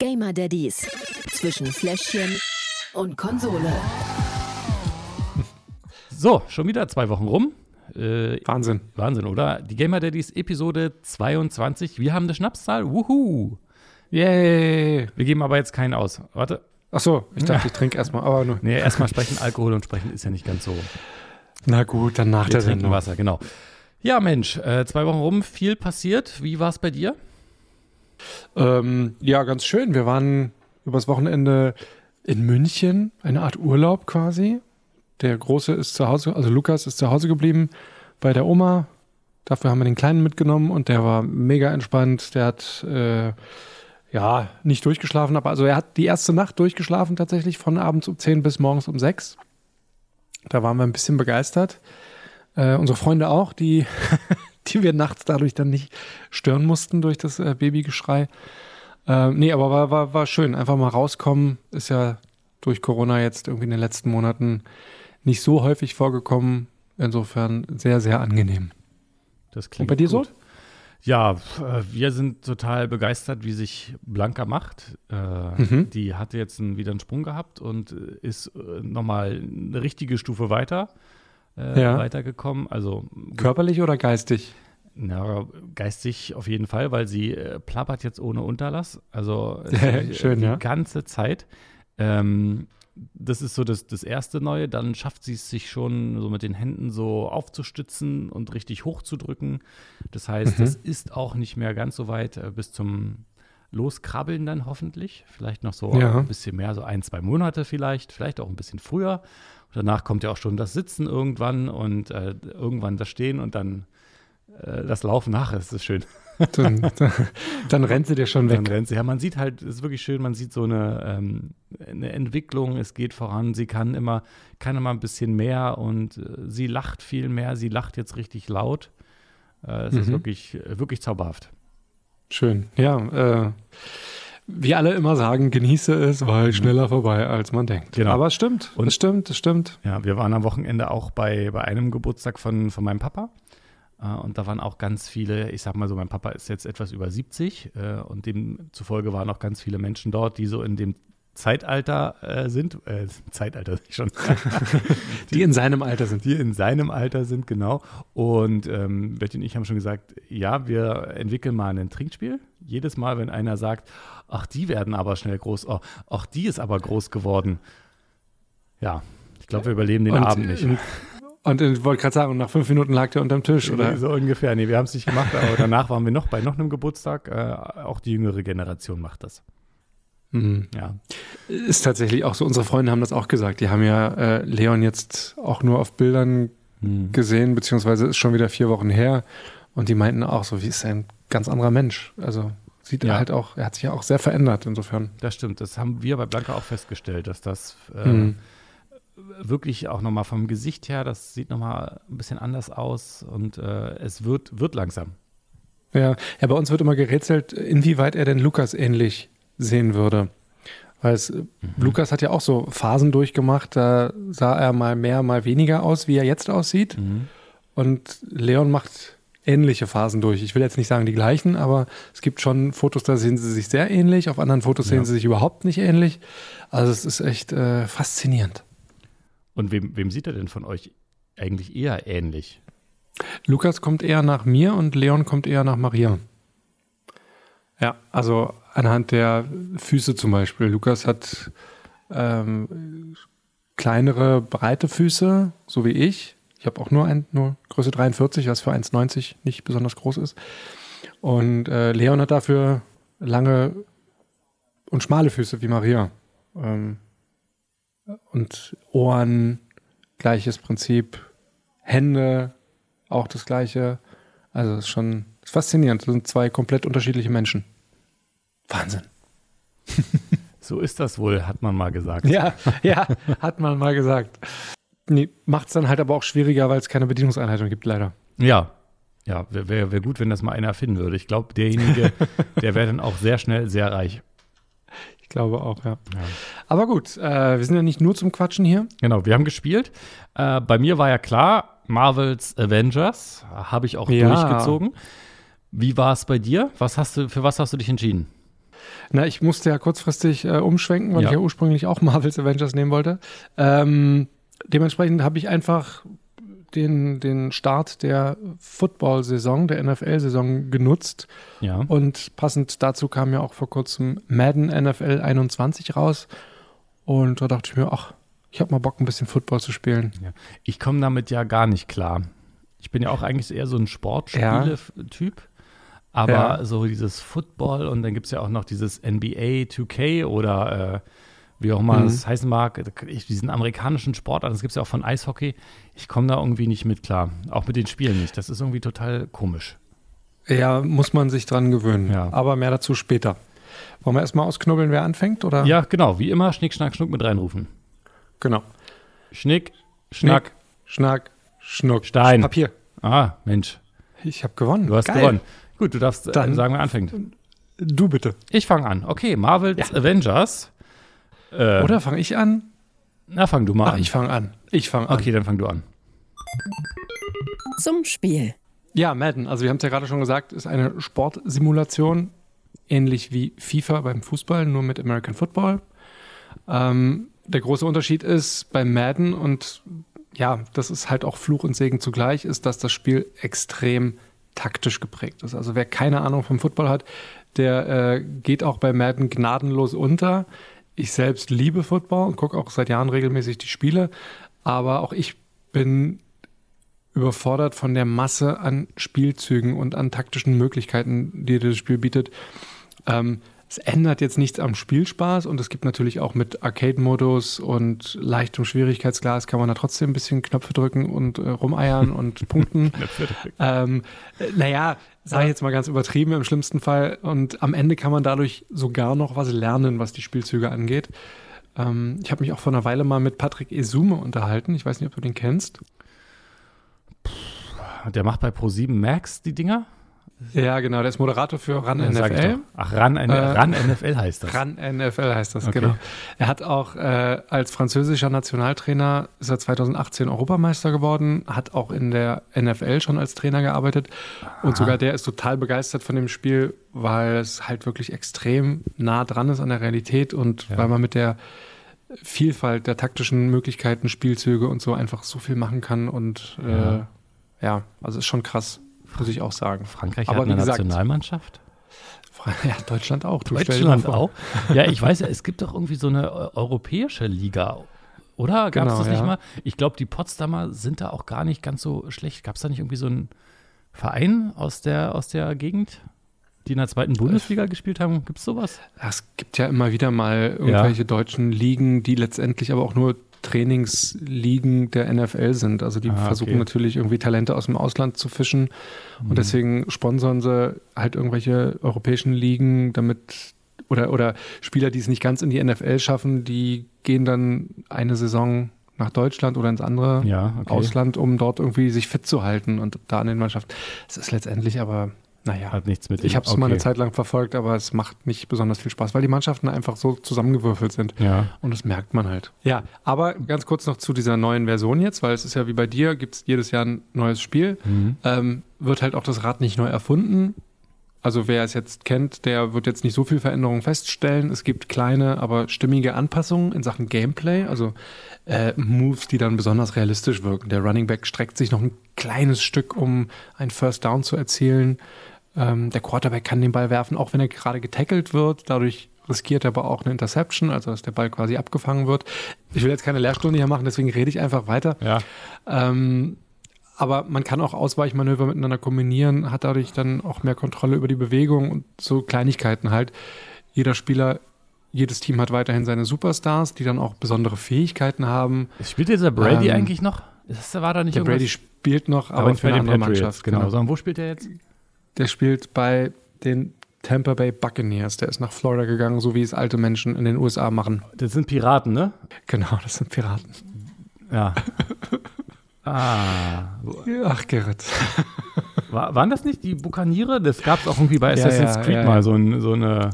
Gamer Daddies zwischen Fläschchen und Konsole. So, schon wieder zwei Wochen rum. Äh, Wahnsinn. Wahnsinn, oder? Die Gamer Daddies Episode 22. Wir haben eine Schnapszahl. Wuhu. Yay. Wir geben aber jetzt keinen aus. Warte. Ach so, ich dachte, ich trinke erstmal, aber nur. Nee, erstmal sprechen. Alkohol und sprechen ist ja nicht ganz so. Na gut, dann nach Wir der trinken Sendung. Wasser, genau. Ja, Mensch, äh, zwei Wochen rum, viel passiert. Wie war es bei dir? Ähm, ja, ganz schön. Wir waren übers Wochenende in München, eine Art Urlaub quasi. Der Große ist zu Hause, also Lukas ist zu Hause geblieben bei der Oma. Dafür haben wir den Kleinen mitgenommen und der war mega entspannt. Der hat äh, ja nicht durchgeschlafen, aber also er hat die erste Nacht durchgeschlafen tatsächlich von abends um 10 bis morgens um 6. Da waren wir ein bisschen begeistert. Äh, unsere Freunde auch, die, die wir nachts dadurch dann nicht stören mussten durch das äh, Babygeschrei. Äh, nee, aber war, war, war schön. Einfach mal rauskommen. Ist ja durch Corona jetzt irgendwie in den letzten Monaten nicht so häufig vorgekommen. Insofern sehr, sehr angenehm. Das klingt Und bei dir gut. so? Ja, äh, wir sind total begeistert, wie sich Blanca macht. Äh, Mhm. Die hatte jetzt wieder einen Sprung gehabt und äh, ist nochmal eine richtige Stufe weiter äh, Ja. weitergekommen. Also Körperlich oder geistig? na, geistig auf jeden Fall, weil sie äh, plappert jetzt ohne Unterlass. Also äh, schön, die ja. ganze Zeit. Ähm, das ist so das, das erste Neue. Dann schafft sie es sich schon so mit den Händen so aufzustützen und richtig hochzudrücken. Das heißt, Mhm. es ist auch nicht mehr ganz so weit äh, bis zum Loskrabbeln dann hoffentlich. Vielleicht noch so Ja. ein bisschen mehr, so ein, zwei Monate vielleicht, vielleicht auch ein bisschen früher. Und danach kommt ja auch schon das Sitzen irgendwann und äh, irgendwann das Stehen und dann äh, das Laufen nachher. Das ist schön. Dann, dann, dann rennt sie dir schon Dann weg. rennt sie. Ja, man sieht halt, es ist wirklich schön, man sieht so eine, ähm, eine Entwicklung, es geht voran, sie kann immer, kann immer ein bisschen mehr und äh, sie lacht viel mehr, sie lacht jetzt richtig laut. Äh, es ist Mhm. wirklich, äh, wirklich zauberhaft. Schön. Ja, äh, wie alle immer sagen, genieße es, weil schneller vorbei, als man denkt. Genau. Aber es stimmt. Und- es stimmt, es stimmt. Ja, wir waren am Wochenende auch bei, bei einem Geburtstag von, von meinem Papa. Äh, und da waren auch ganz viele, ich sag mal so, mein Papa ist jetzt etwas über 70 äh, und demzufolge waren auch ganz viele Menschen dort, die so in dem Zeitalter äh, sind, äh, Zeitalter schon, Die in seinem Alter sind. die in seinem Alter sind, genau. Und ähm, Betty und ich haben schon gesagt, ja, wir entwickeln mal ein Trinkspiel. Jedes Mal, wenn einer sagt, ach, die werden aber schnell groß, oh, ach, die ist aber groß geworden. Ja, ich glaube, wir überleben den und, Abend nicht. Und, und ich wollte gerade sagen, nach fünf Minuten lag der unterm Tisch, oder? So ungefähr. Nee, wir haben es nicht gemacht, aber danach waren wir noch bei noch einem Geburtstag. Äh, auch die jüngere Generation macht das. Mhm. Ja. Ist tatsächlich auch so. Unsere Freunde haben das auch gesagt. Die haben ja äh, Leon jetzt auch nur auf Bildern Hm. gesehen, beziehungsweise ist schon wieder vier Wochen her. Und die meinten auch so, wie ist er ein ganz anderer Mensch. Also sieht Ja. er halt auch, er hat sich ja auch sehr verändert insofern. Das stimmt. Das haben wir bei Blanca auch festgestellt, dass das äh, Mhm. wirklich auch nochmal vom Gesicht her, das sieht nochmal ein bisschen anders aus und äh, es wird, wird langsam. Ja, ja, bei uns wird immer gerätselt, inwieweit er denn Lukas ähnlich sehen würde. Weil es, äh, Lukas hat ja auch so Phasen durchgemacht, da sah er mal mehr, mal weniger aus, wie er jetzt aussieht. Und Leon macht ähnliche Phasen durch. Ich will jetzt nicht sagen die gleichen, aber es gibt schon Fotos, da sehen sie sich sehr ähnlich, auf anderen Fotos Ja. sehen sie sich überhaupt nicht ähnlich. Also es ist echt äh, faszinierend. Und wem, wem sieht er denn von euch eigentlich eher ähnlich? Lukas kommt eher nach mir und Leon kommt eher nach Maria. Ja, also anhand der Füße zum Beispiel. Lukas hat ähm, kleinere, breite Füße, so wie ich. Ich habe auch nur, ein, nur Größe 43, was für 1,90 nicht besonders groß ist. Und äh, Leon hat dafür lange und schmale Füße wie Maria. Ähm, und Ohren, gleiches Prinzip. Hände, auch das gleiche. Also ist schon faszinierend. Das sind zwei komplett unterschiedliche Menschen. Wahnsinn. So ist das wohl, hat man mal gesagt. Ja, ja, hat man mal gesagt. Nee, macht es dann halt aber auch schwieriger, weil es keine Bedienungseinleitung gibt, leider. Ja, ja wäre wär, wär gut, wenn das mal einer finden würde. Ich glaube, derjenige, der wäre dann auch sehr schnell sehr reich. Ich glaube auch, ja. Ja. Aber gut, äh, wir sind ja nicht nur zum Quatschen hier. Genau, wir haben gespielt. Äh, bei mir war ja klar, Marvels Avengers habe ich auch Ja. durchgezogen. Wie war es bei dir? Was hast du, für was hast du dich entschieden? Na, ich musste ja kurzfristig äh, umschwenken, weil Ja. ich ja ursprünglich auch Marvel's Avengers nehmen wollte. Ähm, dementsprechend habe ich einfach den, den Start der Football-Saison, der NFL-Saison genutzt. Ja. Und passend dazu kam ja auch vor kurzem Madden NFL 21 raus. Und da dachte ich mir, ach, ich habe mal Bock, ein bisschen Football zu spielen. ja. Ich komme damit ja gar nicht klar. Ich bin ja auch eigentlich eher so ein Sportspiele-Typ. Aber Ja. so dieses Football und dann gibt es ja auch noch dieses NBA 2K oder äh, wie auch immer Mhm. es heißen mag, ich, diesen amerikanischen Sportarten, das gibt es ja auch von Eishockey. Ich komme da irgendwie nicht mit klar. Auch mit den Spielen nicht. Das ist irgendwie total komisch. Ja, muss man sich dran gewöhnen. Ja. Aber mehr dazu später. Wollen wir erstmal ausknubbeln, wer anfängt? Oder? Ja, genau. Wie immer, Schnick, Schnack, Schnuck mit reinrufen. Genau. Schnick, Schnack, Schnack, Schnuck. Stein. Papier. Ah, Mensch, Ich habe gewonnen. du hast Geil. gewonnen. Gut, du darfst äh, Dann- sagen, wer anfängt. Du bitte. Ich fange an. Okay, Marvel's Avengers. Äh, Oder fange ich an? Na, fang du mal Ach, an. ich fange an. Ich fange an. okay, dann fang du an. Zum Spiel. Ja, Madden, also wir haben es ja gerade schon gesagt, ist eine Sportsimulation, ähnlich wie FIFA beim Fußball, nur mit American Football. Ähm, der große Unterschied ist bei Madden und ja, das ist halt auch Fluch und Segen zugleich, ist, dass das Spiel extrem taktisch geprägt ist. Also wer keine Ahnung vom Football hat, der äh, geht auch bei Madden gnadenlos unter. Ich selbst liebe Football und gucke auch seit Jahren regelmäßig die Spiele, aber auch ich bin überfordert von der Masse an Spielzügen und an taktischen Möglichkeiten, die das Spiel bietet. Ähm, es ändert jetzt nichts am Spielspaß und es gibt natürlich auch mit Arcade-Modus und leichtem Schwierigkeitsglas kann man da trotzdem ein bisschen Knöpfe drücken und äh, rumeiern und punkten. ähm, äh, naja, sage ich jetzt mal ganz übertrieben im schlimmsten Fall. Und am Ende kann man dadurch sogar noch was lernen, was die Spielzüge angeht. Ähm, ich habe mich auch vor einer Weile mal mit Patrick Esume unterhalten. Ich weiß nicht, ob du den kennst. Der macht bei Pro7 Max die Dinger? Ja, genau, der ist Moderator für Ran Ja, NFL. Ach, Ran, Äh, Ran NFL heißt das. Ran NFL heißt das, Okay. genau. Er hat auch äh, als französischer Nationaltrainer, ist er 2018 Europameister geworden, hat auch in der NFL schon als Trainer gearbeitet und sogar der ist total begeistert von dem Spiel, weil es halt wirklich extrem nah dran ist an der Realität und Ja. weil man mit der Vielfalt der taktischen Möglichkeiten, Spielzüge und so einfach so viel machen kann und äh, Ja. ja, also ist schon krass, muss ich auch sagen. Frankreich Aber hat eine gesagt- Nationalmannschaft? Ja, Deutschland auch. Du Deutschland auch? Ja, ich weiß ja, es gibt doch irgendwie so eine eu- europäische Liga. Oder? Gab es Genau, das nicht ja. mal? Ich glaube, die Potsdamer sind da auch gar nicht ganz so schlecht. Gab es da nicht irgendwie so einen Verein aus der, aus der Gegend, die in der zweiten Bundesliga gespielt haben? Gibt es sowas? Ja, Es gibt ja immer wieder mal irgendwelche deutschen Ligen, die letztendlich aber auch nur Trainingsligen der NFL sind. Also die Ah, versuchen okay. natürlich irgendwie Talente aus dem Ausland zu fischen Mhm. und deswegen sponsern sie halt irgendwelche europäischen Ligen, damit oder, oder Spieler, die es nicht ganz in die NFL schaffen, die gehen dann eine Saison nach Deutschland oder ins andere Ja, okay. Ausland, um dort irgendwie sich fit zu halten und da an den Mannschaften. Es ist letztendlich aber, naja. Hat nichts mit Ich habe es mal eine okay. Zeit lang verfolgt, aber es macht nicht besonders viel Spaß, weil die Mannschaften einfach so zusammengewürfelt sind. Ja. Und das merkt man halt. Ja, aber ganz kurz noch zu dieser neuen Version jetzt, weil es ist ja wie bei dir, gibt es jedes Jahr ein neues Spiel. Mhm. Ähm, wird halt auch das Rad nicht neu erfunden. Also wer es jetzt kennt, der wird jetzt nicht so viel Veränderungen feststellen. Es gibt kleine, aber stimmige Anpassungen in Sachen Gameplay, also äh, Moves, die dann besonders realistisch wirken. Der Running Back streckt sich noch ein kleines Stück, um einen First Down zu erzielen. Ähm, der Quarterback kann den Ball werfen, auch wenn er gerade getackelt wird. Dadurch riskiert er aber auch eine Interception, also dass der Ball quasi abgefangen wird. Ich will jetzt keine Lehrstunde hier machen, deswegen rede ich einfach weiter. Ja. Ähm, aber man kann auch Ausweichmanöver miteinander kombinieren, hat dadurch dann auch mehr Kontrolle über die Bewegung und so Kleinigkeiten halt. Jeder Spieler, jedes Team hat weiterhin seine Superstars, die dann auch besondere Fähigkeiten haben. Spielt dieser Brady Ähm, eigentlich noch? Ist, war da nicht Der Brady irgendwas? spielt noch, aber, aber nicht für eine andere Patriots, Mannschaft. genau. Genau. Sondern wo spielt der jetzt? Der spielt bei den Tampa Bay Buccaneers. Der ist nach Florida gegangen, so wie es alte Menschen in den USA machen. Das sind Piraten, ne? Genau, das sind Piraten. Ja. ah. Ach, Gerrit. War, waren das nicht die Bukaniere? Das gab es auch irgendwie bei Assassin's ja, Creed ja, mal ja. so, ein, so eine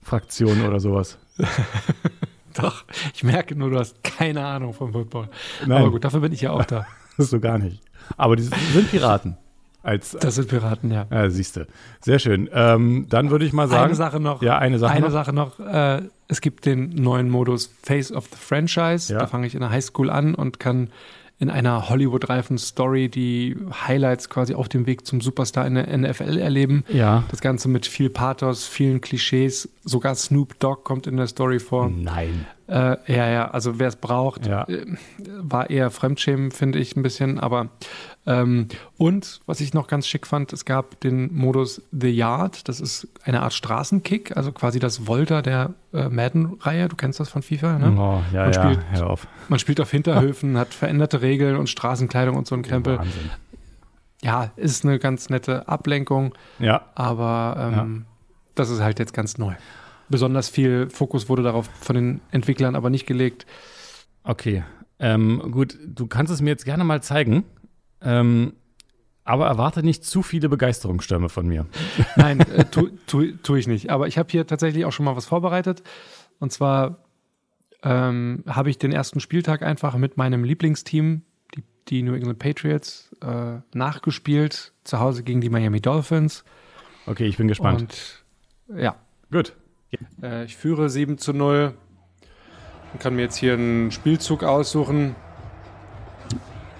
Fraktion oder sowas. Doch, ich merke nur, du hast keine Ahnung vom Football. Nein. Aber gut, dafür bin ich ja auch da. Das so gar nicht. Aber die sind Piraten. Als, Das sind Piraten, ja. ja, siehst du. Sehr schön. Ähm, dann würde ich mal sagen. Eine Sache noch. Ja, eine Sache eine noch. Sache noch. Äh, es gibt den neuen Modus Face of the Franchise. Ja. Da fange ich in der Highschool an und kann in einer Hollywood-reifen Story die Highlights quasi auf dem Weg zum Superstar in der NFL erleben. Ja. Das Ganze mit viel Pathos, vielen Klischees. Sogar Snoop Dogg kommt in der Story vor. Nein. Äh, ja, ja, also wer es braucht, Ja. äh, war eher Fremdschämen, finde ich ein bisschen. Aber ähm, und was ich noch ganz schick fand, es gab den Modus The Yard. Das ist eine Art Straßenkick, also quasi das Volta der äh, Madden-Reihe. Du kennst das von FIFA, ne? Oh, ja, Man ja, spielt- hör auf. Man spielt auf Hinterhöfen, hat veränderte Regeln und Straßenkleidung und so ein Krempel. Wahnsinn. Ja, ist eine ganz nette Ablenkung, Ja, aber ähm, das ist halt jetzt ganz neu. Besonders viel Fokus wurde darauf von den Entwicklern aber nicht gelegt. okay. Ähm, gut, du kannst es mir jetzt gerne mal zeigen. Ähm, aber erwarte nicht zu viele Begeisterungsstürme von mir. Nein, äh, tu, tu, tu ich nicht. Aber ich habe hier tatsächlich auch schon mal was vorbereitet. Und zwar ähm, habe ich den ersten Spieltag einfach mit meinem Lieblingsteam, die, die New England Patriots, äh, nachgespielt. Zu Hause gegen die Miami Dolphins. Okay, ich bin gespannt. Und ja, Gut. äh, ich führe 7 zu 0 und kann mir jetzt hier einen Spielzug aussuchen.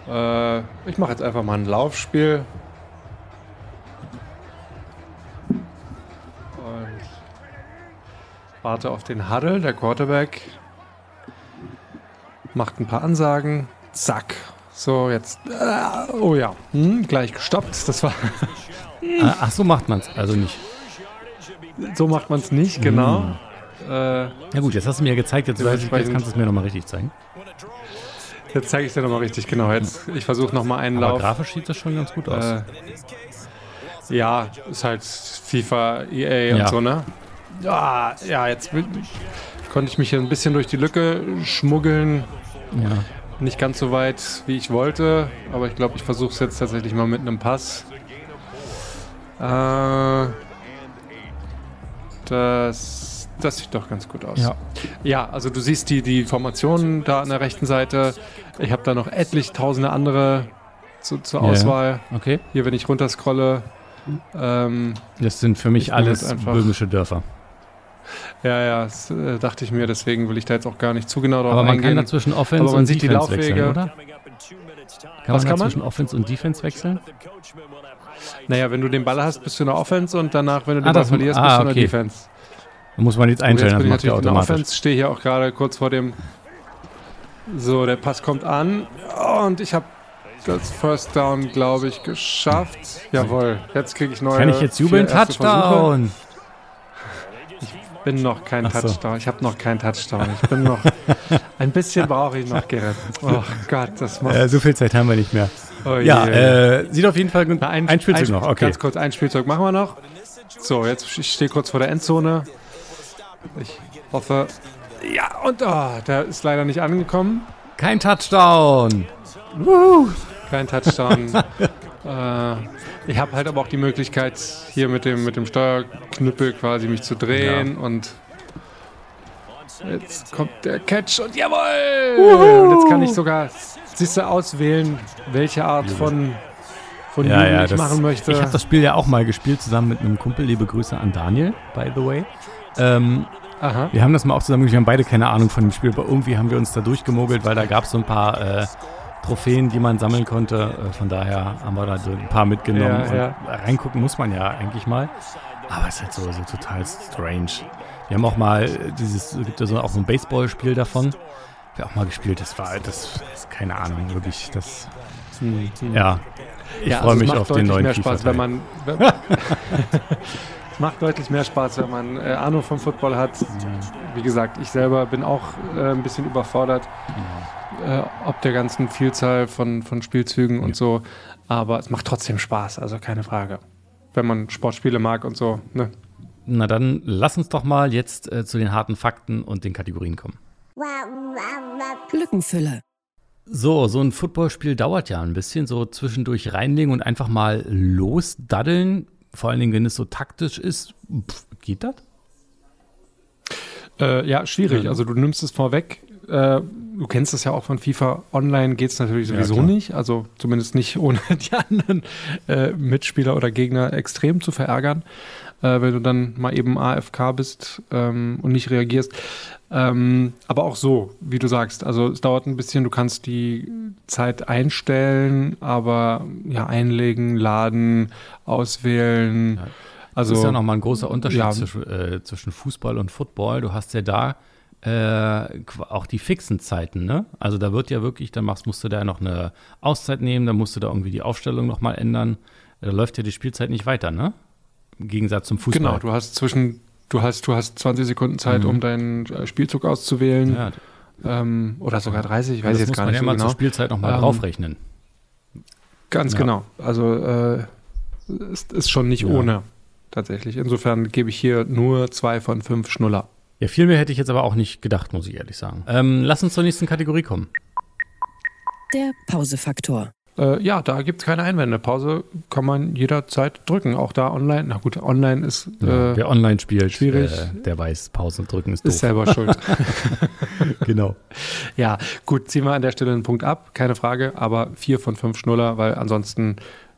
Äh, ich mache jetzt einfach mal ein Laufspiel. Und warte auf den Huddle, der Quarterback. Macht ein paar Ansagen. Zack. So, jetzt. Äh, oh ja. Hm, gleich gestoppt. Das war. Ah, ach, so macht man es. Also nicht. So macht man es nicht, genau. Äh, Na gut, jetzt hast du mir ja gezeigt, jetzt, weiß ich, jetzt kannst du es mir nochmal richtig zeigen. Jetzt zeige ich dir nochmal richtig genau. Jetzt, ich versuche nochmal einen Aber Lauf. grafisch sieht das schon ganz gut aus. Äh, ja, ist halt FIFA, EA und Ja. so, ne? Ja, ja, jetzt will- konnte ich mich hier ein bisschen durch die Lücke schmuggeln. ja. Nicht ganz so weit, wie ich wollte, aber ich glaube, ich versuche es jetzt tatsächlich mal mit einem Pass. Äh, das, das sieht doch ganz gut aus. Ja. Ja, also du siehst die, die Formationen da an der rechten Seite. Ich habe da noch etlich tausende andere zu, zur ja. Auswahl. Okay. Hier, wenn ich runterscrolle. Ähm, Das sind für mich alles einfach- böhmische Dörfer. ja, ja, das äh, dachte ich mir, deswegen will ich da jetzt auch gar nicht zu genau drauf Aber man eingehen. kann dazwischen Offense Aber man und sieht die Defense wechseln, Laufwege. oder? Kann Was man kann man? dazwischen Offense und Defense wechseln? naja, wenn du den Ball hast, bist du in der Offense und danach, wenn du den Ah, Ball das- verlierst, ah, bist du in der okay. Defense. Da muss man jetzt einstellen, jetzt das macht natürlich in der automatisch. Offense, stehe hier auch gerade kurz vor dem. So, der Pass kommt an und ich habe das First Down, glaube ich, geschafft. Jawohl, jetzt kriege ich neue. Kann ich jetzt jubeln? erste Versuche. Touchdown! bin noch kein so. Touchdown. Ich habe noch keinen Touchdown. Ich bin noch. ein bisschen brauche ich noch, Gerrit. Oh Gott, das macht. Äh, so viel Zeit haben wir nicht mehr. oh Ja, äh, sieht auf jeden Fall gut. Na, Ein, Spielzug noch, okay. Ganz kurz, ein Spielzeug machen wir noch. So, jetzt ich stehe kurz vor der Endzone. Ich hoffe. Ja, und oh, der ist leider nicht angekommen. Kein Touchdown! Kein Touchdown. äh, ich habe halt aber auch die Möglichkeit, hier mit dem, mit dem Steuerknüppel quasi mich zu drehen und jetzt kommt der Catch und jawohl! Und jetzt kann ich sogar, siehst du, auswählen, welche Art von, von Ja, ja, ich das, machen möchte. ich habe das Spiel ja auch mal gespielt, zusammen mit einem Kumpel. Liebe Grüße an Daniel, by the way. Ähm, Aha. wir haben das mal auch zusammen. Wir haben beide keine Ahnung von dem Spiel, aber irgendwie haben wir uns da durchgemogelt, weil da gab es so ein paar äh, Trophäen, die man sammeln konnte. Äh, von daher haben wir da so ein paar mitgenommen. Ja, ja. Reingucken muss man ja eigentlich mal. Aber es ist halt so, so total strange. Wir haben auch mal äh, dieses, es gibt ja so auch so ein Baseballspiel davon. Wir auch mal gespielt. Das war, das ist keine Ahnung, wirklich. Das, Hm, hm. ja. Ich Ja, freue also mich auf den neuen mehr Spaß, wenn man. Wenn, macht deutlich mehr Spaß, wenn man äh, Ahnung vom Football hat. Wie gesagt, ich selber bin auch äh, ein bisschen überfordert, äh, ob der ganzen Vielzahl von, von Spielzügen Ja. und so. Aber es macht trotzdem Spaß, also keine Frage. Wenn man Sportspiele mag und so. Ne? Na dann lass uns doch mal jetzt äh, zu den harten Fakten und den Kategorien kommen. Lückenfüller. So, so ein Footballspiel dauert ja ein bisschen, so zwischendurch reinlegen und einfach mal losdaddeln. Vor allen Dingen, wenn es so taktisch ist. Pff, geht das? Äh, ja, schwierig. Ja. Also du nimmst es vorweg. Äh, du kennst es ja auch von FIFA. Online geht es natürlich sowieso klar. nicht. Also zumindest nicht ohne die anderen äh, Mitspieler oder Gegner extrem zu verärgern, äh, wenn du dann mal eben AFK bist ähm, und nicht reagierst. Ähm, aber auch so, wie du sagst. Also es dauert ein bisschen, du kannst die Zeit einstellen, aber ja, einlegen, laden, auswählen. Ja. Also das ist ja nochmal ein großer Unterschied ja. zwischen, äh, zwischen Fußball und Football. Du hast ja da äh, auch die fixen Zeiten, ne? Also da wird ja wirklich, dann machst, musst du da noch eine Auszeit nehmen, dann musst du da irgendwie die Aufstellung nochmal ändern. Da läuft ja die Spielzeit nicht weiter, ne? Im Gegensatz zum Fußball. Genau, du hast zwischen, du hast, du hast 20 Sekunden Zeit, Mhm. um deinen äh, Spielzug auszuwählen. ja, Ähm, oder sogar 30, ich weiß das jetzt muss gar man nicht ja so immer genau. zur Spielzeit nochmal Ähm, draufrechnen. Ganz Ja. genau. Also äh, ist, ist schon nicht Ja. ohne tatsächlich. Insofern gebe ich hier nur zwei von fünf Schnuller. Ja, viel mehr hätte ich jetzt aber auch nicht gedacht, muss ich ehrlich sagen. Ähm, lass uns zur nächsten Kategorie kommen. Der Pausefaktor. Äh, ja, da gibt es keine Einwände. Pause kann man jederzeit drücken. Auch da online. Na gut, online ist, Ja, äh, Wer online spielt, schwierig. Äh, der weiß, Pausen drücken ist doof. ist selber schuld. genau. ja, gut, ziehen wir an der Stelle einen Punkt ab, keine Frage. Aber vier von fünf Schnuller, weil ansonsten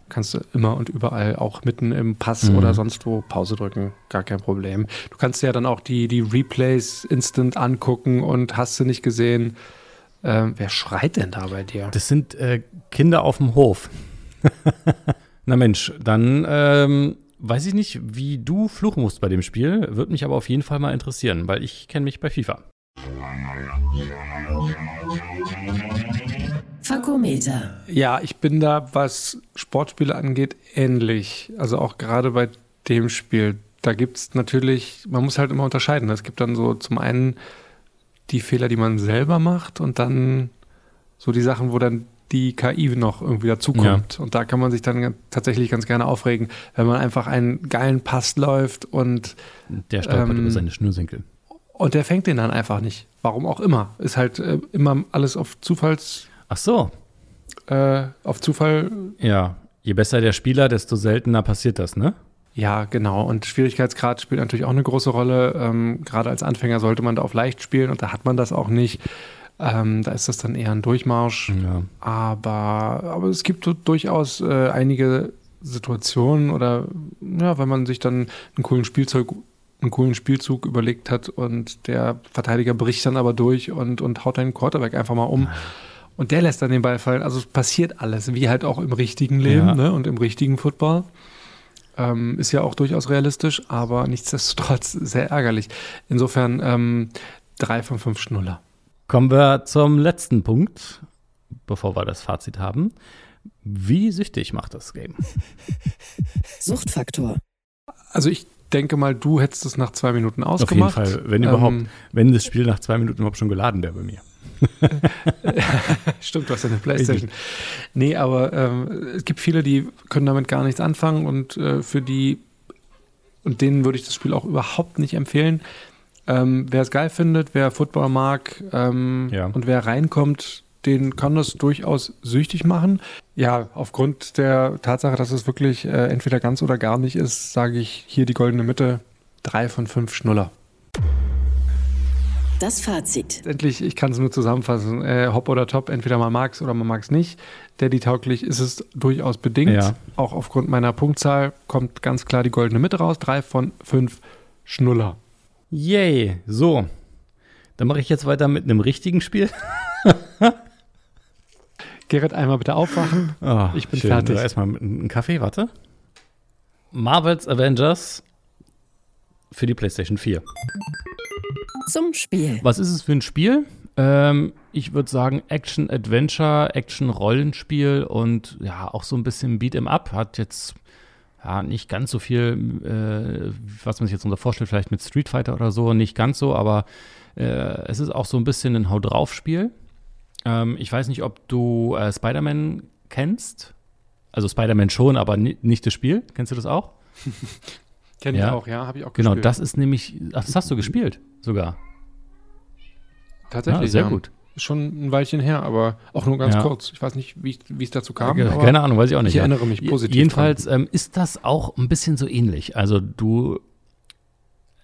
kannst du immer und überall auch mitten im Pass Mhm. oder sonst wo Pause drücken. Gar kein Problem. Du kannst ja dann auch die, die Replays instant angucken und hast du nicht gesehen. Ähm, wer schreit denn da bei dir? Das sind äh, Kinder auf dem Hof. Na Mensch, dann ähm, weiß ich nicht, wie du fluchen musst bei dem Spiel. Würde mich aber auf jeden Fall mal interessieren, weil ich kenne mich bei FIFA. Fakometer. Ja, ich bin da, was Sportspiele angeht, ähnlich. Also auch gerade bei dem Spiel. Da gibt es natürlich, man muss halt immer unterscheiden. Es gibt dann so zum einen die Fehler, die man selber macht und dann so die Sachen, wo dann die KI noch irgendwie dazukommt. Und da kann man sich dann tatsächlich ganz gerne aufregen, wenn man einfach einen geilen Pass läuft und, Der stolpert Ähm, über seine Schnürsenkel. und der fängt den dann einfach nicht. Warum auch immer. Ist halt äh, immer alles auf Zufalls, Ach so, äh, auf Zufall ja. Je besser der Spieler, desto seltener passiert das, ne? Ja, genau. Und Schwierigkeitsgrad spielt natürlich auch eine große Rolle. Ähm, gerade als Anfänger sollte man da auf leicht spielen und da hat man das auch nicht. Ähm, da ist das dann eher ein Durchmarsch. Ja. Aber, aber es gibt durchaus äh, einige Situationen oder ja, wenn man sich dann einen coolen Spielzeug, einen coolen Spielzug überlegt hat und der Verteidiger bricht dann aber durch und, und haut einen Quarterback einfach mal um. Und der lässt dann den Ball fallen. Also es passiert alles, wie halt auch im richtigen Leben Ja. ne? und im richtigen Football. Ähm, ist ja auch durchaus realistisch, aber nichtsdestotrotz sehr ärgerlich. Insofern ähm, drei von fünf Schnuller. Kommen wir zum letzten Punkt, bevor wir das Fazit haben. Wie süchtig macht das Game? Suchtfaktor. Also ich denke mal, du hättest es nach zwei Minuten Auf jeden ausgemacht. Fall, wenn Ähm, überhaupt, wenn das Spiel nach zwei Minuten überhaupt schon geladen wäre bei mir. Stimmt, du hast ja eine Playstation. Nee, aber ähm, es gibt viele, die können damit gar nichts anfangen und äh, für die und denen würde ich das Spiel auch überhaupt nicht empfehlen. Ähm, wer es geil findet, wer Football mag ähm, Ja. und wer reinkommt, den kann das durchaus süchtig machen. Ja, aufgrund der Tatsache, dass es wirklich äh, entweder ganz oder gar nicht ist, sage ich hier die goldene Mitte, drei von fünf Schnuller. Das Fazit. Letztendlich, ich kann es nur zusammenfassen, äh, Hop oder Top, entweder man mag es oder man mag es nicht. Daddy tauglich ist es durchaus bedingt. Ja. Auch aufgrund meiner Punktzahl kommt ganz klar die goldene Mitte raus. Drei von fünf Schnuller. Yay, so. Dann mache ich jetzt weiter mit einem richtigen Spiel. Gerrit, einmal bitte aufwachen. Ah, Ich bin schön. fertig. Erstmal mit einem Kaffee, warte. Marvel's Avengers für die PlayStation 4. Zum Spiel. Was ist es für ein Spiel? Ähm, ich würde sagen Action-Adventure, Action-Rollenspiel und ja, auch so ein bisschen Beat'em Up. Hat jetzt ja nicht ganz so viel, äh, was man sich jetzt unter vorstellt, vielleicht mit Street Fighter oder so, nicht ganz so, aber äh, es ist auch so ein bisschen ein Hau drauf-Spiel. Ähm, ich weiß nicht, ob du äh, Spider-Man kennst. Also Spider-Man schon, aber ni nicht das Spiel. Kennst du das auch? Kenne Ja. ich auch, ja, habe ich auch Genau, gespielt. das ist nämlich, ach, das hast du gespielt sogar. Tatsächlich, ja, sehr ja. gut. Schon ein Weilchen her, aber auch nur ganz Ja. kurz. Ich weiß nicht, wie es dazu kam. Keine Ahnung, weiß ich auch nicht. ich erinnere mich positiv Jedenfalls ähm, ist das auch ein bisschen so ähnlich. Also du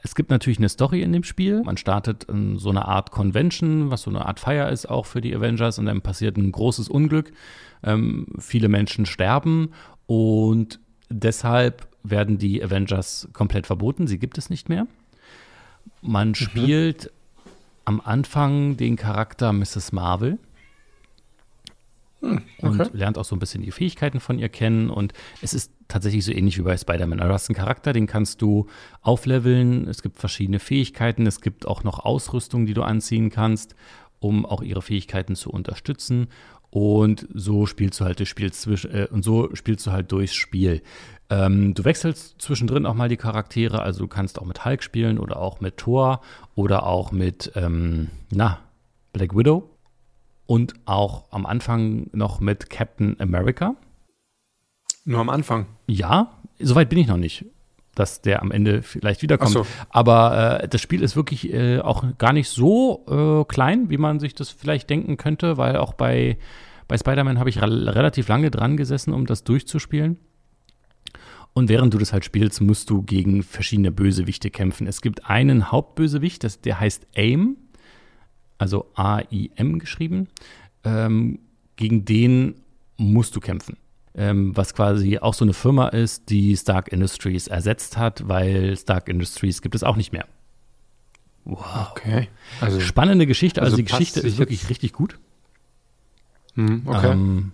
es gibt natürlich eine Story in dem Spiel. Man startet in so eine Art Convention, was so eine Art Feier ist auch für die Avengers und dann passiert ein großes Unglück. Ähm, viele Menschen sterben und deshalb werden die Avengers komplett verboten. Sie gibt es nicht mehr. Man mhm. spielt am Anfang den Charakter Mrs. Marvel. Hm, okay. Und lernt auch so ein bisschen die Fähigkeiten von ihr kennen. Und es ist tatsächlich so ähnlich wie bei Spider-Man. Also du hast einen Charakter, den kannst du aufleveln. Es gibt verschiedene Fähigkeiten. Es gibt auch noch Ausrüstung, die du anziehen kannst, um auch ihre Fähigkeiten zu unterstützen. Und so spielst du halt das Spiel zwischen, äh, und so spielst du halt durchs Spiel. Ähm, du wechselst zwischendrin auch mal die Charaktere, also du kannst auch mit Hulk spielen oder auch mit Thor oder auch mit, ähm, na, Black Widow und auch am Anfang noch mit Captain America. Nur am Anfang? Ja, soweit bin ich noch nicht dass der am Ende vielleicht wiederkommt. So. Aber äh, das Spiel ist wirklich äh, auch gar nicht so äh, klein, wie man sich das vielleicht denken könnte, weil auch bei, bei Spider-Man habe ich re relativ lange dran gesessen, um das durchzuspielen. Und während du das halt spielst, musst du gegen verschiedene Bösewichte kämpfen. Es gibt einen Hauptbösewicht, das, der heißt AIM, also A-I-M geschrieben. Ähm, gegen den musst du kämpfen ähm, was quasi auch so eine Firma ist, die Stark Industries ersetzt hat, weil Stark Industries gibt es auch nicht mehr. Wow. Okay. Also, Spannende Geschichte. Also, also die Geschichte ist wirklich richtig gut. Hm, okay. Ähm,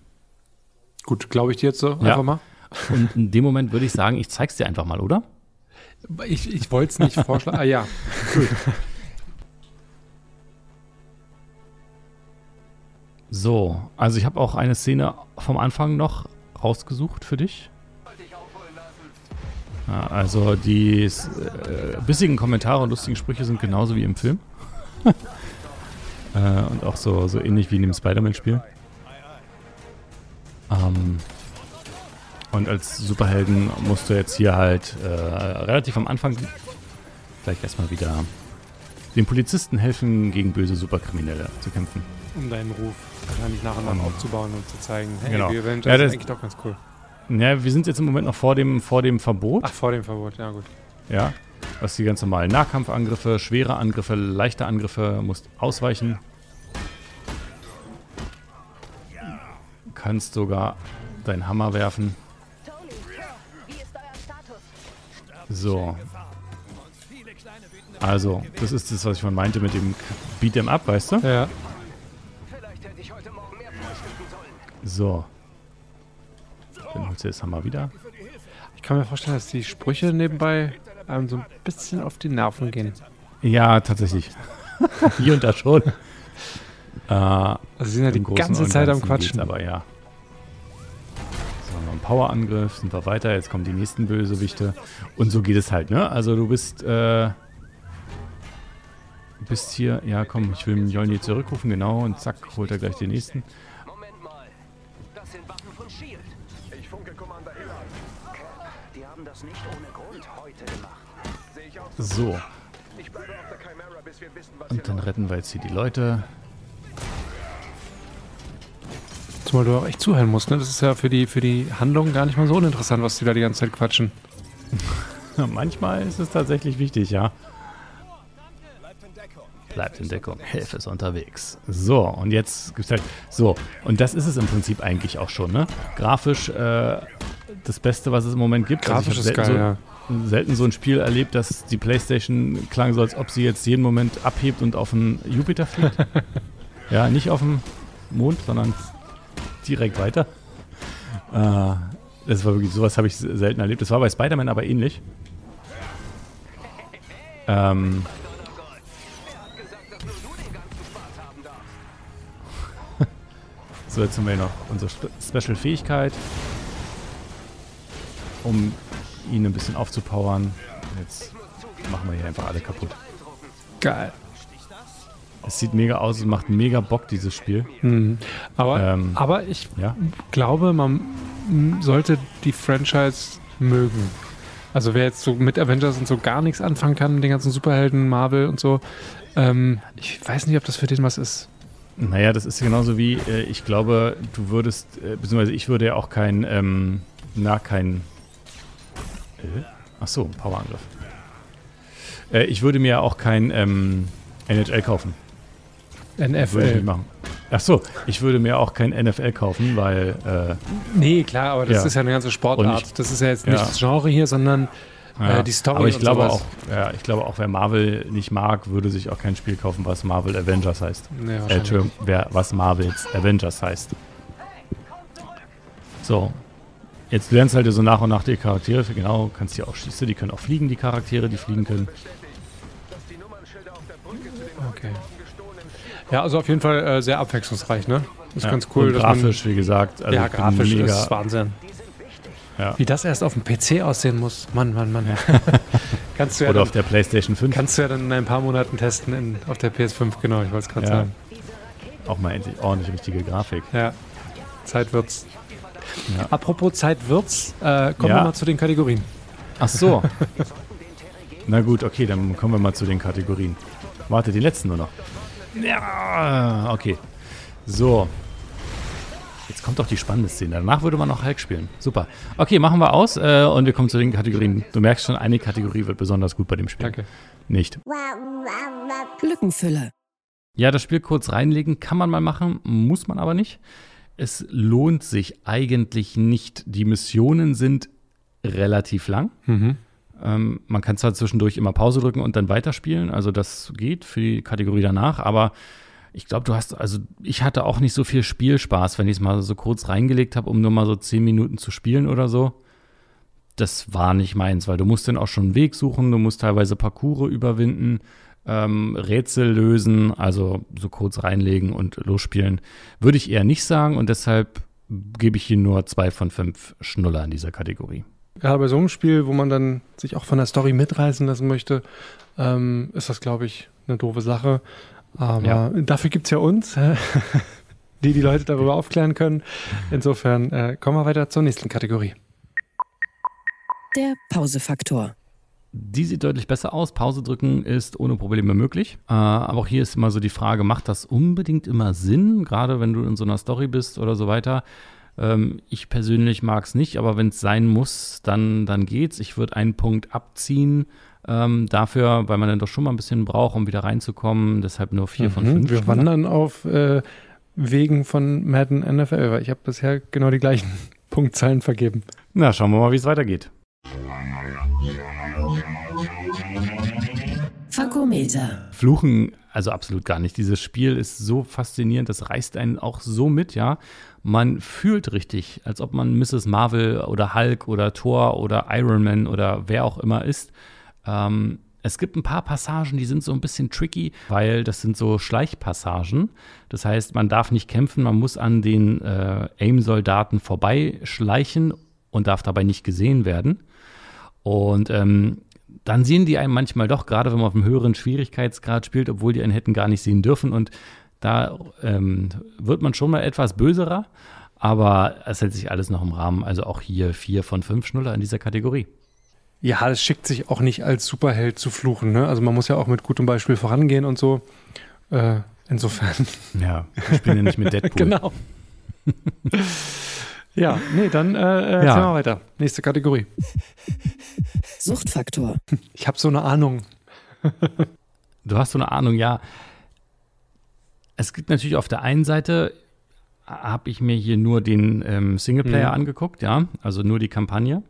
gut, glaube ich dir jetzt so ja. einfach mal. Und in dem Moment würde ich sagen, ich zeig's dir einfach mal, oder? Ich, ich wollte es nicht vorschlagen. Ah ja, gut. So, also ich habe auch eine Szene vom Anfang noch rausgesucht für dich. Ja, also die äh, bissigen Kommentare und lustigen Sprüche sind genauso wie im Film. äh, und auch so, so ähnlich wie in dem Spider-Man-Spiel. Ähm, und als Superhelden musst du jetzt hier halt äh, relativ am Anfang gleich erstmal wieder den Polizisten helfen, gegen böse Superkriminelle zu kämpfen. Um deinen Ruf wahrscheinlich nach und nach aufzubauen und zu zeigen, hey, genau. wir Avengers ja, das eigentlich doch ganz cool. Ja, wir sind jetzt im Moment noch vor dem, vor dem Verbot. Ach, vor dem Verbot, ja gut. Ja, was die ganz normalen Nahkampfangriffe, schwere Angriffe, leichte Angriffe, musst ausweichen. Kannst sogar deinen Hammer werfen. So. Also, das ist das, was ich von meinte mit dem Beat'em Up, weißt du? Ja. So. Dann holst du das Hammer wieder. Ich kann mir vorstellen, dass die Sprüche nebenbei einem so ein bisschen auf die Nerven gehen. Ja, tatsächlich. Hier und da schon. äh, also sie sind ja die ganze Zeit am Quatschen. Aber ja. So, noch ein Powerangriff, sind wir weiter. Jetzt kommen die nächsten Bösewichte. Und so geht es halt, ne? Also du bist, äh, bist hier, ja komm, ich will Mjolnir zurückrufen, genau. Und zack, holt er gleich den nächsten. So. Und dann retten wir jetzt hier die Leute. Zumal du auch echt zuhören musst, ne? Das ist ja für die, für die Handlung gar nicht mal so uninteressant, was die da die ganze Zeit quatschen. Manchmal ist es tatsächlich wichtig, ja. Bleibt in Deckung. Hilfe ist unterwegs. So, und jetzt gibt's halt. So, und das ist es im Prinzip eigentlich auch schon, ne? Grafisch äh, das Beste, was es im Moment gibt. Also Grafisch also ist geil, so, ja selten so ein Spiel erlebt, dass die PlayStation klang so, als ob sie jetzt jeden Moment abhebt und auf den Jupiter fliegt. ja, nicht auf dem Mond, sondern direkt weiter. Äh, das war wirklich, sowas habe ich selten erlebt. Das war bei Spider-Man aber ähnlich. Ähm. so, jetzt haben wir noch unsere Special-Fähigkeit. Um ihn ein bisschen aufzupowern. Jetzt machen wir hier einfach alle kaputt. Geil. Es sieht mega aus, es macht mega Bock, dieses Spiel. Mhm. Aber, ähm, aber ich ja? glaube, man sollte die Franchise mögen. Also wer jetzt so mit Avengers und so gar nichts anfangen kann, mit den ganzen Superhelden, Marvel und so, ähm, ich weiß nicht, ob das für den was ist. Naja, das ist genauso wie, äh, ich glaube, du würdest, äh, beziehungsweise ich würde ja auch kein, ähm, na, kein äh? Ach so, Powerangriff. Äh, ich würde mir auch kein ähm, NHL kaufen. Würde ich NFL. nicht machen. Ach so, ich würde mir auch kein NFL kaufen, weil äh, Nee, klar, aber das Ja. ist ja eine ganze Sportart. ich- das ist ja jetzt nicht Ja. das Genre hier, sondern ja, Äh, die Story aber ich glaube sowas. auch, ja, ich glaube auch, wer Marvel nicht mag, würde sich auch kein Spiel kaufen, was Marvel Avengers heißt. nee, Äh. Entschuldigung, wer, was Marvels Avengers heißt. So. Jetzt lernst du halt so nach und nach die Charaktere. Genau, kannst die auch schießen. Die können auch fliegen, die Charaktere, die fliegen können. okay. Ja, also auf jeden Fall äh, sehr abwechslungsreich, ne? Ist Ja, ganz cool. Grafisch, wie gesagt. Man, Also ja, grafisch mega, ist Wahnsinn. Ja. Wie das erst auf dem PC aussehen muss. Mann, Mann, Mann. kannst, du ja Oder dann, auf der PlayStation 5 kannst du ja dann in ein paar Monaten testen in, auf der PS5, genau, ich wollte es gerade Ja. sagen. auch mal endlich ordentlich richtige Grafik. Ja. Zeit wird's. Ja. Apropos Zeit wird's, äh, kommen Ja. wir mal zu den Kategorien. Ach so. Na gut, okay, dann kommen wir mal zu den Kategorien. Warte, die letzten nur noch. Ja, okay. So. Jetzt kommt doch die spannende Szene. Danach würde man noch Hulk spielen. Super. Okay, machen wir aus äh, und wir kommen zu den Kategorien. Du merkst schon, eine Kategorie wird besonders gut bei dem Spiel. Danke. Nicht. Lückenfüller. Ja, das Spiel kurz reinlegen kann man mal machen, muss man aber nicht. Es lohnt sich eigentlich nicht. Die Missionen sind relativ lang. Mhm. Ähm, man kann zwar zwischendurch immer Pause drücken und dann weiterspielen, also das geht für die Kategorie danach, aber ich glaube, du hast, also ich hatte auch nicht so viel Spielspaß, wenn ich es mal so kurz reingelegt habe, um nur mal so zehn Minuten zu spielen oder so. Das war nicht meins, weil du musst dann auch schon einen Weg suchen, du musst teilweise Parcours überwinden, ähm, Rätsel lösen, also so kurz reinlegen und losspielen. Würde ich eher nicht sagen und deshalb gebe ich hier nur zwei von fünf Schnuller in dieser Kategorie. Gerade bei so einem Spiel, wo man dann sich auch von der Story mitreißen lassen möchte, ähm, ist das, glaube ich, eine doofe Sache. Aber Ja. dafür gibt es ja uns, die die Leute darüber aufklären können. Insofern äh, kommen wir weiter zur nächsten Kategorie. Der Pausefaktor. Die sieht deutlich besser aus. Pause drücken ist ohne Probleme möglich. Äh, aber auch hier ist immer so die Frage, macht das unbedingt immer Sinn, gerade wenn du in so einer Story bist oder so weiter? Ähm, ich persönlich mag es nicht, aber wenn es sein muss, dann, dann geht's. Ich würde einen Punkt abziehen ähm, dafür, weil man dann doch schon mal ein bisschen braucht, um wieder reinzukommen. Deshalb nur vier von Mhm. fünf. Wir wandern auf äh, Wegen von Madden NFL, weil ich habe bisher genau die gleichen Punktzahlen vergeben. Na, schauen wir mal, wie es weitergeht. Fakometer. Fluchen, also absolut gar nicht. Dieses Spiel ist so faszinierend, das reißt einen auch so mit, ja. Man fühlt richtig, als ob man Mrs. Marvel oder Hulk oder Thor oder Iron Man oder wer auch immer ist. Ähm, es gibt ein paar Passagen, die sind so ein bisschen tricky, weil das sind so Schleichpassagen. Das heißt, man darf nicht kämpfen, man muss an den äh, AIM-Soldaten vorbeischleichen und darf dabei nicht gesehen werden. Und ähm, dann sehen die einen manchmal doch, gerade wenn man auf einem höheren Schwierigkeitsgrad spielt, obwohl die einen hätten gar nicht sehen dürfen. Und da ähm, wird man schon mal etwas böserer, aber es hält sich alles noch im Rahmen. Also auch hier vier von fünf Schnuller in dieser Kategorie. Ja, es schickt sich auch nicht als Superheld zu fluchen. Ne? Also man muss ja auch mit gutem Beispiel vorangehen und so. Äh, insofern. Ja, wir spielen ja nicht mit Deadpool. Genau. Ja, nee, dann äh, äh, erzähl Ja. mal weiter. Nächste Kategorie. Suchtfaktor. Ich habe so eine Ahnung. Du hast so eine Ahnung, ja. Es gibt natürlich auf der einen Seite, habe ich mir hier nur den ähm, Singleplayer Mhm. angeguckt, ja, also nur die Kampagne.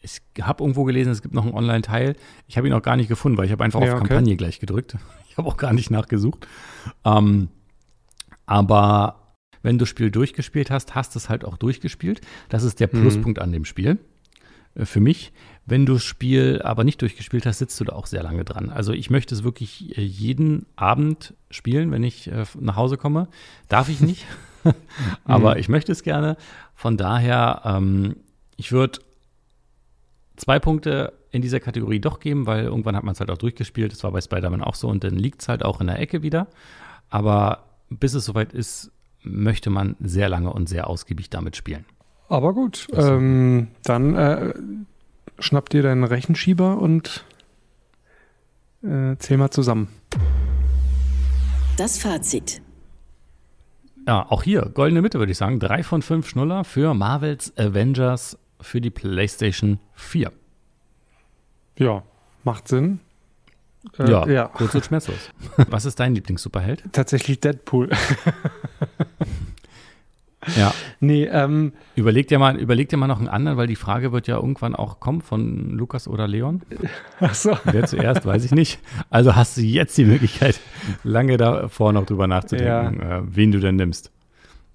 Ich habe irgendwo gelesen, es gibt noch einen Online-Teil. Ich habe ihn auch gar nicht gefunden, weil ich habe einfach Ja, auf okay. Kampagne gleich gedrückt. Ich habe auch gar nicht nachgesucht. Ähm, aber wenn du das Spiel durchgespielt hast, hast du es halt auch durchgespielt. Das ist der Mhm. Pluspunkt an dem Spiel. äh, Für mich. Wenn du das Spiel aber nicht durchgespielt hast, sitzt du da auch sehr lange dran. Also ich möchte es wirklich äh, jeden Abend spielen, wenn ich äh, nach Hause komme. Darf ich nicht, aber Mhm. ich möchte es gerne. Von daher, ähm, ich würde zwei Punkte in dieser Kategorie doch geben, weil irgendwann hat man es halt auch durchgespielt. Das war bei Spider-Man auch so und dann liegt es halt auch in der Ecke wieder. Aber bis es soweit ist, möchte man sehr lange und sehr ausgiebig damit spielen. Aber gut, ähm, dann äh, schnapp dir deinen Rechenschieber und äh, zähl mal zusammen. Das Fazit. Ja, auch hier, goldene Mitte würde ich sagen. Drei von fünf Schnuller für Marvels Avengers für die PlayStation 4. Ja, macht Sinn. Äh, ja, ja, kurz und schmerzlos. Was ist dein Lieblings-Superheld? Tatsächlich Deadpool. ja. Nee, ähm. Überleg dir, mal, überleg dir mal noch einen anderen, weil die Frage wird ja irgendwann auch kommen von Lukas oder Leon. Ach so. Wer zuerst, weiß ich nicht. Also hast du jetzt die Möglichkeit, lange davor noch drüber nachzudenken, ja. äh, wen du denn nimmst.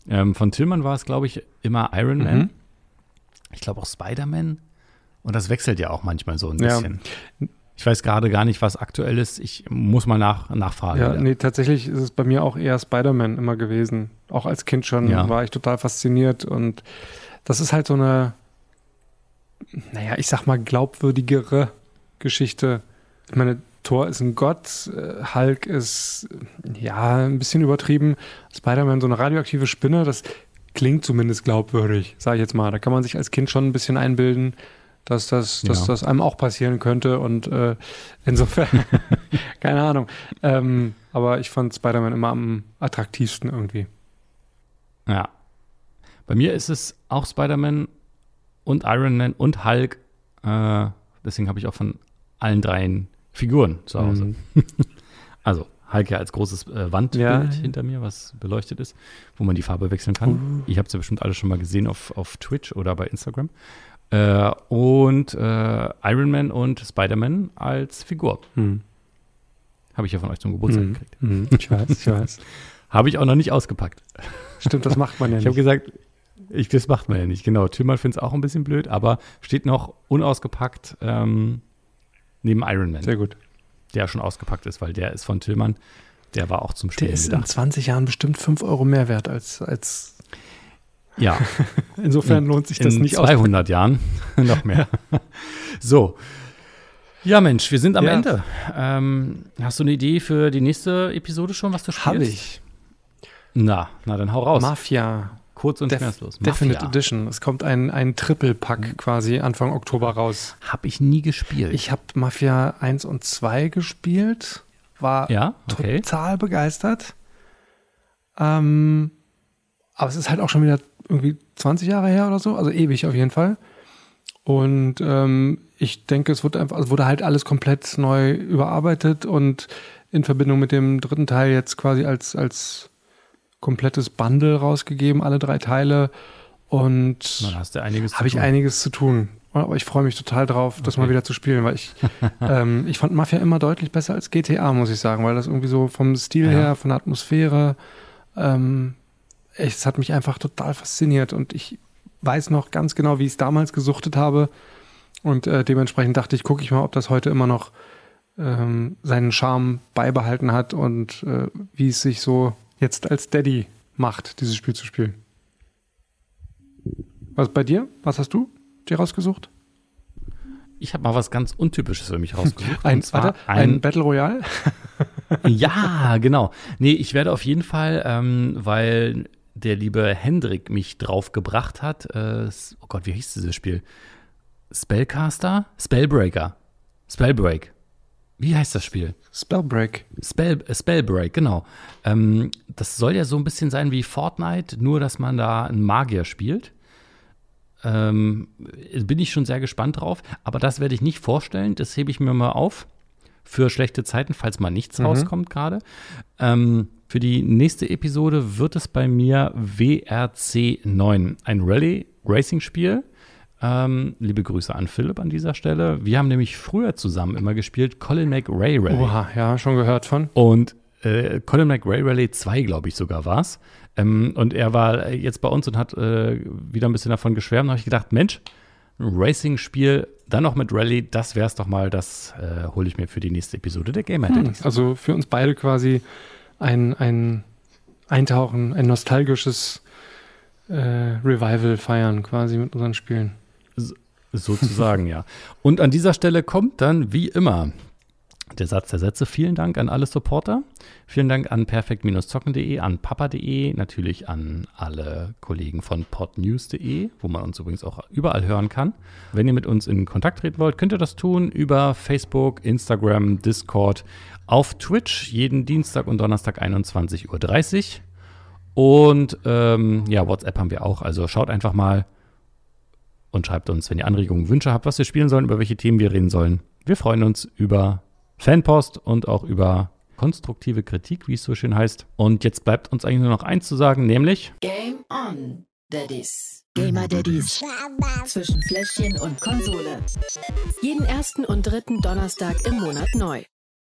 Ähm, von Tillmann war es, glaube ich, immer Iron Man. Mhm. Ich glaube auch Spider-Man. Und das wechselt ja auch manchmal so ein bisschen. Ja. Ich weiß gerade gar nicht, was aktuell ist. Ich muss mal nach, nachfragen. Ja, wieder. nee, tatsächlich ist es bei mir auch eher Spider-Man immer gewesen. Auch als Kind schon ja. war ich total fasziniert. Und das ist halt so eine, naja, ich sag mal, glaubwürdigere Geschichte. Ich meine, Thor ist ein Gott, äh, Hulk ist ja ein bisschen übertrieben. Spider-Man so eine radioaktive Spinne, das klingt zumindest glaubwürdig, sage ich jetzt mal. Da kann man sich als Kind schon ein bisschen einbilden, dass das, dass ja. das einem auch passieren könnte. Und äh, insofern, keine Ahnung. Ähm, aber ich fand Spider-Man immer am attraktivsten irgendwie. Ja. Bei mir ist es auch Spider-Man und Iron Man und Hulk. Äh, deswegen habe ich auch von allen dreien Figuren zu Hause. Mhm. also Hulk ja als großes äh, Wandbild ja. hinter mir, was beleuchtet ist, wo man die Farbe wechseln kann. Uh. Ich habe es ja bestimmt alle schon mal gesehen auf, auf Twitch oder bei Instagram. Äh, und äh, Iron Man und Spider-Man als Figur. Mhm. Habe ich ja von euch zum Geburtstag mhm. gekriegt. Mhm. Ich weiß, ich weiß. habe ich auch noch nicht ausgepackt. Stimmt, das macht man ja nicht. Ich habe gesagt, ich, das macht man ja nicht, genau. Tillmann findet es auch ein bisschen blöd, aber steht noch unausgepackt ähm, neben Iron Man. Sehr gut. Der schon ausgepackt ist, weil der ist von Tillmann. Der war auch zum Spielen Der ist gedacht. in 20 Jahren bestimmt 5 Euro mehr wert als, als ja. Insofern lohnt sich das in nicht. In 200 aus. Jahren noch mehr. so. Ja, Mensch, wir sind am ja. Ende. Ähm, hast du eine Idee für die nächste Episode schon, was du spielst? Habe ich. Na, na, dann hau raus. Mafia. Kurz und Def schmerzlos. Definite Edition. Es kommt ein, ein Triple-Pack mhm. quasi Anfang Oktober raus. Habe ich nie gespielt. Ich habe Mafia 1 und 2 gespielt. War ja? okay. total begeistert. Ähm, aber es ist halt auch schon wieder irgendwie 20 Jahre her oder so, also ewig auf jeden Fall. Und ähm, ich denke, es wurde einfach, also wurde halt alles komplett neu überarbeitet und in Verbindung mit dem dritten Teil jetzt quasi als, als komplettes Bundle rausgegeben, alle drei Teile. Und dann hast du einiges habe ich einiges zu tun. Aber ich freue mich total drauf, okay. das mal wieder zu spielen, weil ich, ähm, ich fand Mafia immer deutlich besser als GTA, muss ich sagen, weil das irgendwie so vom Stil ja. her, von der Atmosphäre, ähm, es hat mich einfach total fasziniert und ich weiß noch ganz genau, wie ich es damals gesuchtet habe. Und äh, dementsprechend dachte ich, gucke ich mal, ob das heute immer noch ähm, seinen Charme beibehalten hat und äh, wie es sich so jetzt als Daddy macht, dieses Spiel zu spielen. Was bei dir? Was hast du dir rausgesucht? Ich habe mal was ganz Untypisches für mich rausgesucht. ein, warte, ein, ein Battle Royale? ja, genau. Nee, ich werde auf jeden Fall, ähm, weil der liebe Hendrik mich drauf gebracht hat, äh, oh Gott, wie hieß dieses Spiel? Spellcaster? Spellbreaker. Spellbreak. Wie heißt das Spiel? Spellbreak. Spell, äh, Spellbreak, genau. Ähm, das soll ja so ein bisschen sein wie Fortnite, nur dass man da einen Magier spielt. Ähm, bin ich schon sehr gespannt drauf. Aber das werde ich nicht vorstellen. Das hebe ich mir mal auf für schlechte Zeiten, falls mal nichts mhm. rauskommt gerade. Ähm, für die nächste Episode wird es bei mir WRC 9, ein Rallye-Racing-Spiel. Ähm, liebe Grüße an Philipp an dieser Stelle. Wir haben nämlich früher zusammen immer gespielt Colin McRae Rally. Oha, ja, schon gehört von. Und äh, Colin McRae Rally 2, glaube ich sogar war es. Ähm, und er war jetzt bei uns und hat äh, wieder ein bisschen davon geschwärmt. Da habe ich gedacht, Mensch, ein Racing-Spiel, dann noch mit Rally, das wäre es doch mal, das äh, hole ich mir für die nächste Episode der Gamer hm, Also für uns beide quasi ein, ein Eintauchen, ein nostalgisches äh, Revival feiern quasi mit unseren Spielen. So, sozusagen, ja. Und an dieser Stelle kommt dann wie immer der Satz der Sätze. Vielen Dank an alle Supporter. Vielen Dank an perfekt-zocken.de, an papa.de, natürlich an alle Kollegen von podnews.de, wo man uns übrigens auch überall hören kann. Wenn ihr mit uns in Kontakt treten wollt, könnt ihr das tun über Facebook, Instagram, Discord, auf Twitch jeden Dienstag und Donnerstag 21.30 Uhr. Und ähm, ja, WhatsApp haben wir auch. Also schaut einfach mal und schreibt uns, wenn ihr Anregungen, Wünsche habt, was wir spielen sollen, über welche Themen wir reden sollen. Wir freuen uns über Fanpost und auch über konstruktive Kritik, wie es so schön heißt. Und jetzt bleibt uns eigentlich nur noch eins zu sagen, nämlich Game on, Daddies. Gamer Daddies. Zwischen Fläschchen und Konsole. Jeden ersten und dritten Donnerstag im Monat neu.